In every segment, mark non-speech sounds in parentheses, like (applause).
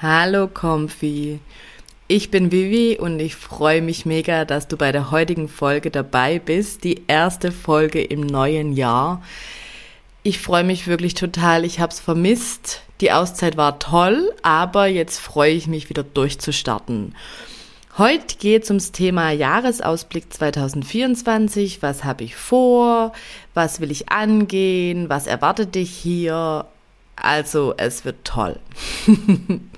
Hallo Comfy. Ich bin Vivi und ich freue mich mega, dass du bei der heutigen Folge dabei bist. Die erste Folge im neuen Jahr. Ich freue mich wirklich total. Ich habe es vermisst. Die Auszeit war toll, aber jetzt freue ich mich wieder durchzustarten. Heute geht es ums Thema Jahresausblick 2024. Was habe ich vor? Was will ich angehen? Was erwartet dich hier? Also, es wird toll. (laughs)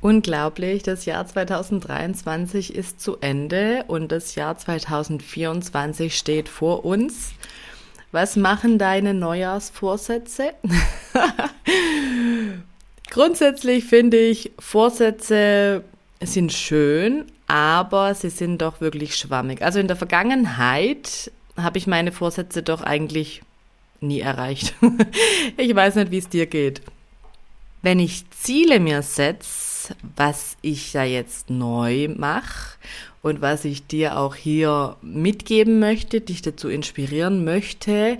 Unglaublich, das Jahr 2023 ist zu Ende und das Jahr 2024 steht vor uns. Was machen deine Neujahrsvorsätze? (laughs) Grundsätzlich finde ich, Vorsätze sind schön, aber sie sind doch wirklich schwammig. Also in der Vergangenheit habe ich meine Vorsätze doch eigentlich nie erreicht. (laughs) ich weiß nicht, wie es dir geht. Wenn ich Ziele mir setze, was ich da jetzt neu mache und was ich dir auch hier mitgeben möchte, dich dazu inspirieren möchte,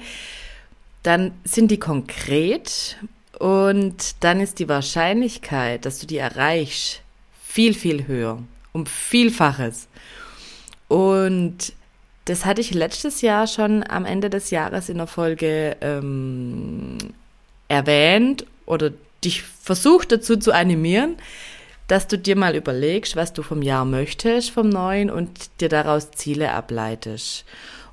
dann sind die konkret und dann ist die Wahrscheinlichkeit, dass du die erreichst, viel, viel höher, um Vielfaches. Und das hatte ich letztes Jahr schon am Ende des Jahres in der Folge ähm, erwähnt oder dich versucht dazu zu animieren, dass du dir mal überlegst, was du vom Jahr möchtest, vom neuen und dir daraus Ziele ableitest.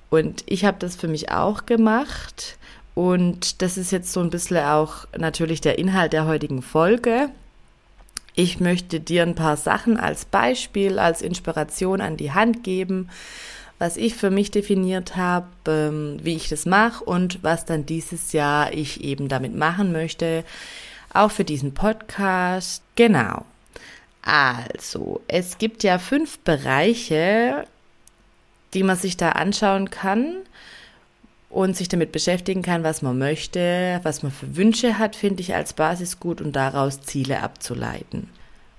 Und ich habe das für mich auch gemacht und das ist jetzt so ein bisschen auch natürlich der Inhalt der heutigen Folge. Ich möchte dir ein paar Sachen als Beispiel, als Inspiration an die Hand geben, was ich für mich definiert habe, ähm, wie ich das mache und was dann dieses Jahr ich eben damit machen möchte, auch für diesen Podcast. Genau. Also, es gibt ja fünf Bereiche, die man sich da anschauen kann und sich damit beschäftigen kann, was man möchte, was man für Wünsche hat, finde ich als Basis gut und daraus Ziele abzuleiten.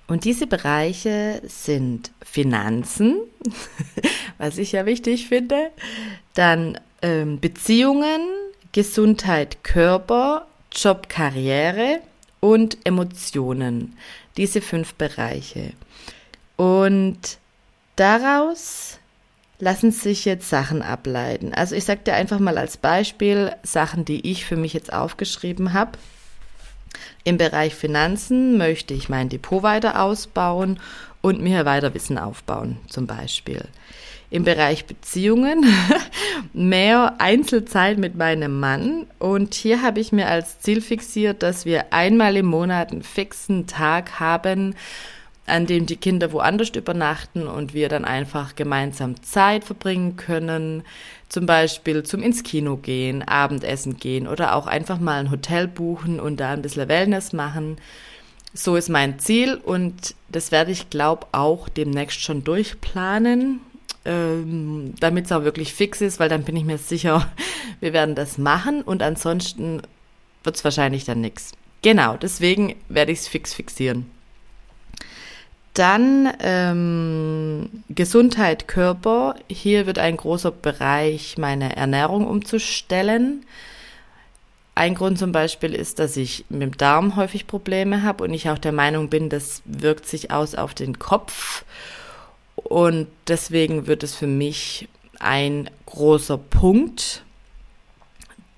Und diese Bereiche sind Finanzen, (laughs) was ich ja wichtig finde, dann ähm, Beziehungen, Gesundheit, Körper, Job, Karriere und Emotionen diese fünf Bereiche. Und daraus lassen sich jetzt Sachen ableiten. Also ich sage dir einfach mal als Beispiel Sachen, die ich für mich jetzt aufgeschrieben habe. Im Bereich Finanzen möchte ich mein Depot weiter ausbauen und mir weiter Wissen aufbauen, zum Beispiel. Im Bereich Beziehungen (laughs) mehr Einzelzeit mit meinem Mann. Und hier habe ich mir als Ziel fixiert, dass wir einmal im Monat einen fixen Tag haben, an dem die Kinder woanders übernachten und wir dann einfach gemeinsam Zeit verbringen können, zum Beispiel zum ins Kino gehen, Abendessen gehen oder auch einfach mal ein Hotel buchen und da ein bisschen Wellness machen. So ist mein Ziel und das werde ich, glaube auch demnächst schon durchplanen, ähm, damit es auch wirklich fix ist, weil dann bin ich mir sicher, (laughs) wir werden das machen und ansonsten wird es wahrscheinlich dann nichts. Genau, deswegen werde ich es fix fixieren. Dann ähm, Gesundheit, Körper. Hier wird ein großer Bereich meine Ernährung umzustellen. Ein Grund zum Beispiel ist, dass ich mit dem Darm häufig Probleme habe und ich auch der Meinung bin, das wirkt sich aus auf den Kopf. Und deswegen wird es für mich ein großer Punkt.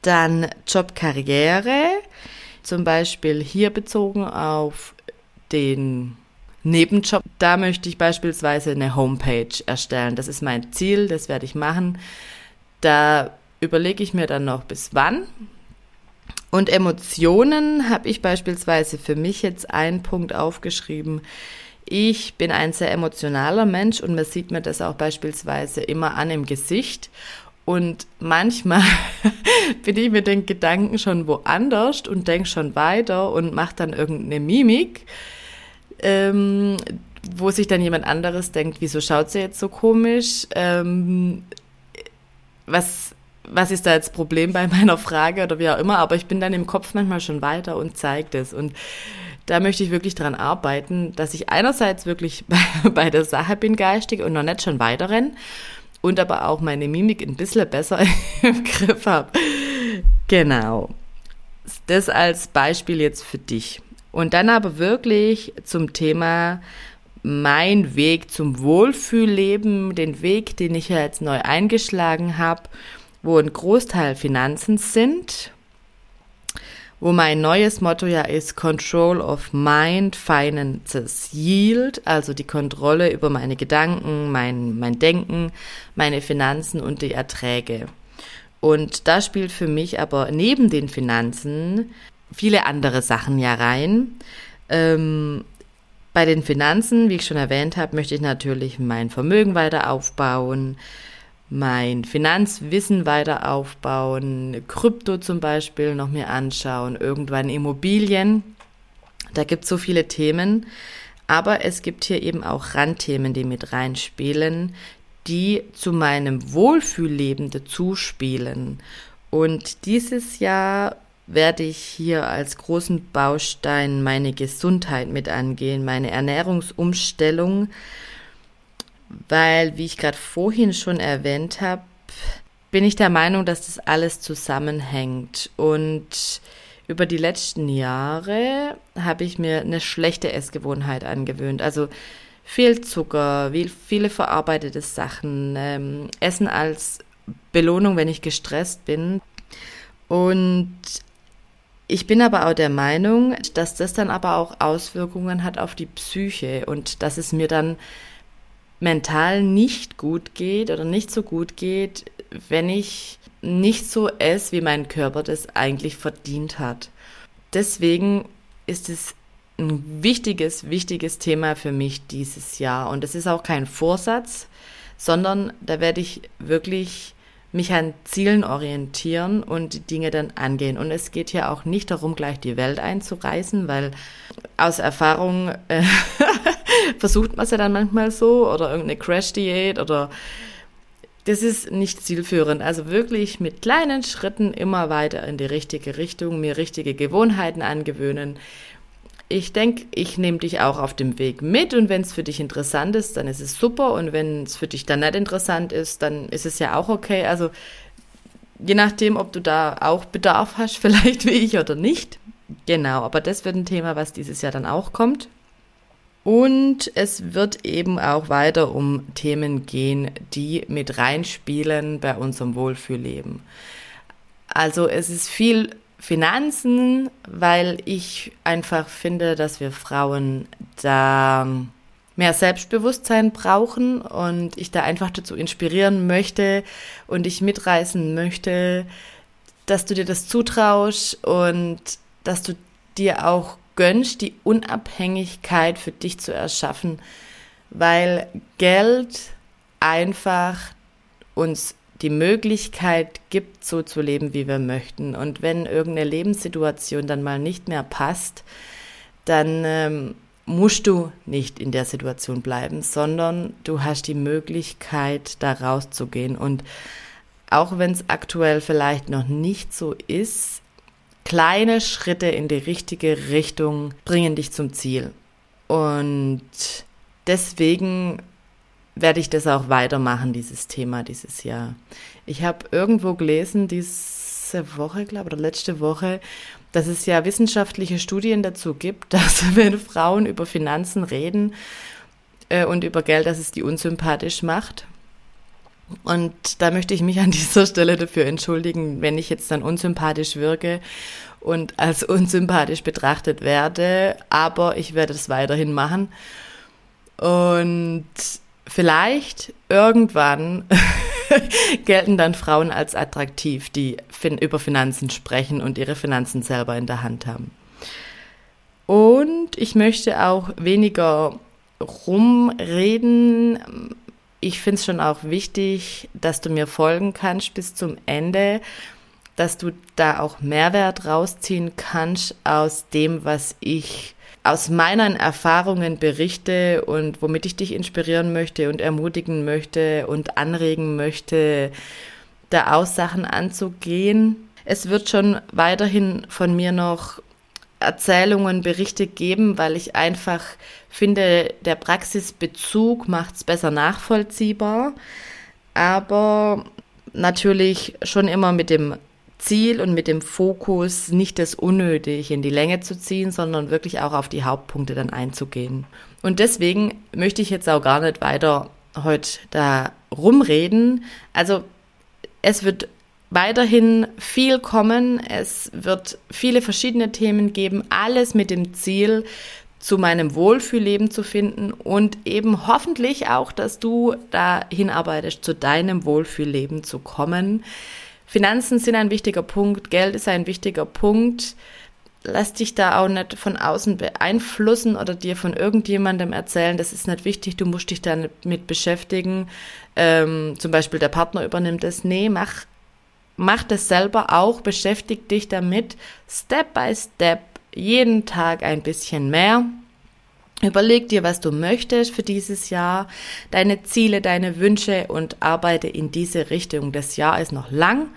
Dann Jobkarriere, zum Beispiel hier bezogen auf den Nebenjob. Da möchte ich beispielsweise eine Homepage erstellen. Das ist mein Ziel, das werde ich machen. Da überlege ich mir dann noch bis wann. Und Emotionen habe ich beispielsweise für mich jetzt einen Punkt aufgeschrieben. Ich bin ein sehr emotionaler Mensch und man sieht mir das auch beispielsweise immer an im Gesicht. Und manchmal (laughs) bin ich mit den Gedanken schon woanders und denke schon weiter und mache dann irgendeine Mimik, ähm, wo sich dann jemand anderes denkt, wieso schaut sie jetzt so komisch? Ähm, was, was ist da jetzt Problem bei meiner Frage oder wie auch immer? Aber ich bin dann im Kopf manchmal schon weiter und zeige das. Und da möchte ich wirklich dran arbeiten, dass ich einerseits wirklich bei, (laughs) bei der Sache bin geistig und noch nicht schon weiter renne und aber auch meine Mimik ein bisschen besser (laughs) im Griff habe. Genau. Das als Beispiel jetzt für dich. Und dann aber wirklich zum Thema mein Weg zum Wohlfühlleben, den Weg, den ich jetzt neu eingeschlagen habe, wo ein Großteil Finanzen sind, wo mein neues Motto ja ist Control of Mind, Finances Yield, also die Kontrolle über meine Gedanken, mein, mein Denken, meine Finanzen und die Erträge. Und da spielt für mich aber neben den Finanzen viele andere Sachen ja rein. Ähm, bei den Finanzen, wie ich schon erwähnt habe, möchte ich natürlich mein Vermögen weiter aufbauen, mein Finanzwissen weiter aufbauen, Krypto zum Beispiel noch mir anschauen, irgendwann Immobilien. Da gibt es so viele Themen, aber es gibt hier eben auch Randthemen, die mit reinspielen, die zu meinem Wohlfühlleben dazuspielen. Und dieses Jahr werde ich hier als großen Baustein meine Gesundheit mit angehen, meine Ernährungsumstellung, weil, wie ich gerade vorhin schon erwähnt habe, bin ich der Meinung, dass das alles zusammenhängt. Und über die letzten Jahre habe ich mir eine schlechte Essgewohnheit angewöhnt. Also viel Zucker, viele verarbeitete Sachen, ähm, Essen als Belohnung, wenn ich gestresst bin. Und ich bin aber auch der Meinung, dass das dann aber auch Auswirkungen hat auf die Psyche und dass es mir dann mental nicht gut geht oder nicht so gut geht, wenn ich nicht so esse, wie mein Körper das eigentlich verdient hat. Deswegen ist es ein wichtiges, wichtiges Thema für mich dieses Jahr. Und es ist auch kein Vorsatz, sondern da werde ich wirklich mich an Zielen orientieren und die Dinge dann angehen. Und es geht hier auch nicht darum, gleich die Welt einzureißen, weil aus Erfahrung äh, (laughs) versucht man es ja dann manchmal so oder irgendeine Crash-Diät oder das ist nicht zielführend. Also wirklich mit kleinen Schritten immer weiter in die richtige Richtung, mir richtige Gewohnheiten angewöhnen, ich denke, ich nehme dich auch auf dem Weg mit und wenn es für dich interessant ist, dann ist es super und wenn es für dich dann nicht interessant ist, dann ist es ja auch okay. Also je nachdem, ob du da auch Bedarf hast, (laughs) vielleicht wie ich oder nicht. Genau, aber das wird ein Thema, was dieses Jahr dann auch kommt. Und es wird eben auch weiter um Themen gehen, die mit reinspielen bei unserem Wohlfühlleben. Also es ist viel Finanzen, weil ich einfach finde, dass wir Frauen da mehr Selbstbewusstsein brauchen und ich da einfach dazu inspirieren möchte und ich mitreißen möchte, dass du dir das zutraust und dass du dir auch gönnst, die Unabhängigkeit für dich zu erschaffen, weil Geld einfach uns die Möglichkeit gibt, so zu leben, wie wir möchten. Und wenn irgendeine Lebenssituation dann mal nicht mehr passt, dann ähm, musst du nicht in der Situation bleiben, sondern du hast die Möglichkeit, da rauszugehen. Und auch wenn es aktuell vielleicht noch nicht so ist, kleine Schritte in die richtige Richtung bringen dich zum Ziel. Und deswegen werde ich das auch weitermachen, dieses Thema dieses Jahr. Ich habe irgendwo gelesen, diese Woche, glaube oder letzte Woche, dass es ja wissenschaftliche Studien dazu gibt, (laughs) dass wenn Frauen über Finanzen reden äh, und über Geld, dass es die unsympathisch macht. Und da möchte ich mich an (laughs) dieser Stelle dafür entschuldigen, wenn ich jetzt dann unsympathisch wirke und als unsympathisch betrachtet werde. Aber ich werde es weiterhin machen. Und vielleicht irgendwann (laughs) gelten dann Frauen als attraktiv, die fin über Finanzen sprechen und ihre Finanzen selber in der Hand haben. Und ich möchte auch weniger rumreden. Ich finde es schon auch wichtig, dass du mir folgen kannst bis zum Ende, dass du da auch Mehrwert rausziehen kannst aus dem, was ich aus meinen Erfahrungen berichte und womit ich dich inspirieren möchte und ermutigen möchte und anregen möchte, da aus Sachen anzugehen. Es wird schon weiterhin von mir noch Erzählungen, Berichte geben, weil ich einfach finde, der Praxisbezug macht es besser nachvollziehbar, aber natürlich schon immer mit dem Ziel und mit dem Fokus, nicht das unnötig in die Länge zu ziehen, sondern wirklich auch auf die Hauptpunkte dann einzugehen. Und deswegen möchte ich jetzt auch gar nicht weiter heute da rumreden. Also es wird weiterhin viel kommen. Es wird viele verschiedene Themen geben, alles mit dem Ziel, zu meinem Wohlfühlleben zu finden und eben hoffentlich auch, dass du dahin arbeitest, zu deinem Wohlfühlleben zu kommen. Finanzen sind ein wichtiger Punkt, Geld ist ein wichtiger Punkt. Lass dich da auch nicht von außen beeinflussen oder dir von irgendjemandem erzählen, das ist nicht wichtig, du musst dich da nicht mit beschäftigen. Ähm, zum Beispiel der Partner übernimmt es. Nee, mach, mach das selber auch, beschäftig dich damit, Step by Step, jeden Tag ein bisschen mehr. Überleg dir, was du möchtest für dieses Jahr, deine Ziele, deine Wünsche und arbeite in diese Richtung. Das Jahr ist noch lang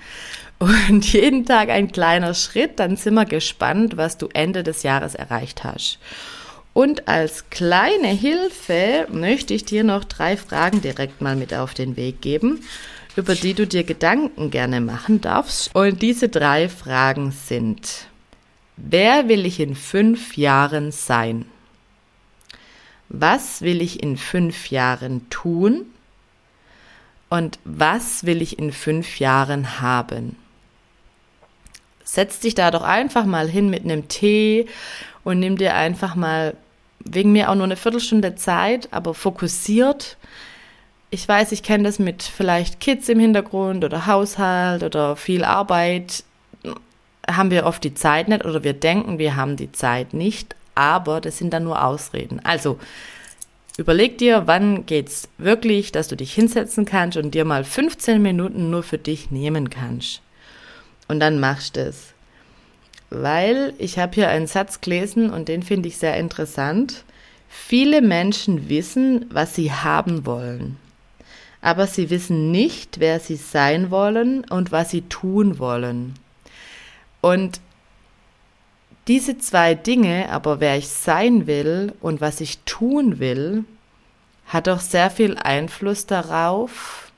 und (laughs) jeden Tag ein kleiner Schritt. Dann sind wir gespannt, was du Ende des Jahres erreicht hast. Und als kleine Hilfe möchte ich dir noch drei Fragen direkt mal mit auf den Weg geben, über die du dir Gedanken gerne machen darfst. Und diese drei Fragen sind, wer will ich in fünf Jahren sein? was will ich in fünf Jahren tun und was will ich in fünf Jahren haben. Setz dich da doch einfach mal hin mit einem Tee und nimm dir einfach mal wegen mir auch nur eine Viertelstunde Zeit, aber fokussiert. Ich weiß, ich kenne das mit vielleicht Kids im Hintergrund oder Haushalt oder viel Arbeit. Haben wir oft die Zeit nicht oder wir denken, wir haben die Zeit nicht aber das sind dann nur Ausreden. Also überleg dir, wann geht's wirklich, dass du dich hinsetzen kannst und dir mal 15 Minuten nur für dich nehmen kannst. Und dann machst du es. Weil ich habe hier einen Satz gelesen und den finde ich sehr interessant. Viele Menschen wissen, was sie haben wollen, aber sie wissen nicht, wer sie sein wollen und was sie tun wollen. Und diese zwei Dinge, aber wer ich sein will und was ich tun will, hat doch sehr viel Einfluss darauf,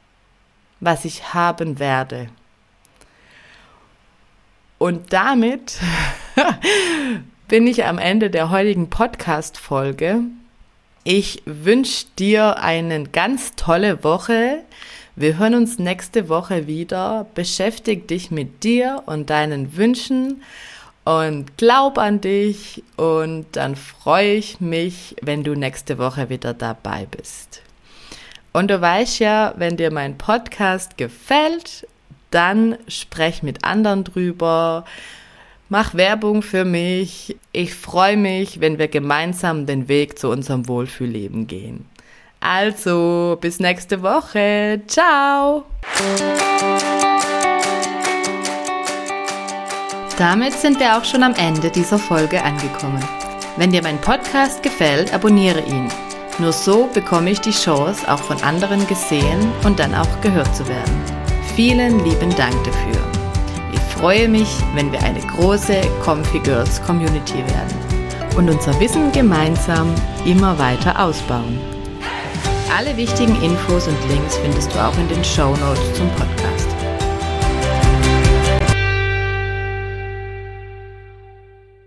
was ich haben werde. Und damit (laughs) bin ich am Ende der heutigen Podcast-Folge. Ich wünsche dir eine ganz tolle Woche. Wir hören uns nächste Woche wieder. Beschäftige dich mit dir und deinen Wünschen und glaub an dich und dann freue ich mich, wenn du nächste Woche wieder dabei bist. Und du weißt ja, wenn dir mein Podcast gefällt, dann sprech mit anderen drüber, mach Werbung für mich. Ich freue mich, wenn wir gemeinsam den Weg zu unserem Wohlfühlleben gehen. Also, bis nächste Woche. Ciao. Damit sind wir auch schon am Ende dieser Folge angekommen. Wenn dir mein Podcast gefällt, abonniere ihn. Nur so bekomme ich die Chance, auch von anderen gesehen und dann auch gehört zu werden. Vielen lieben Dank dafür. Ich freue mich, wenn wir eine große Comfy Girls Community werden und unser Wissen gemeinsam immer weiter ausbauen. Alle wichtigen Infos und Links findest du auch in den Show Notes zum Podcast.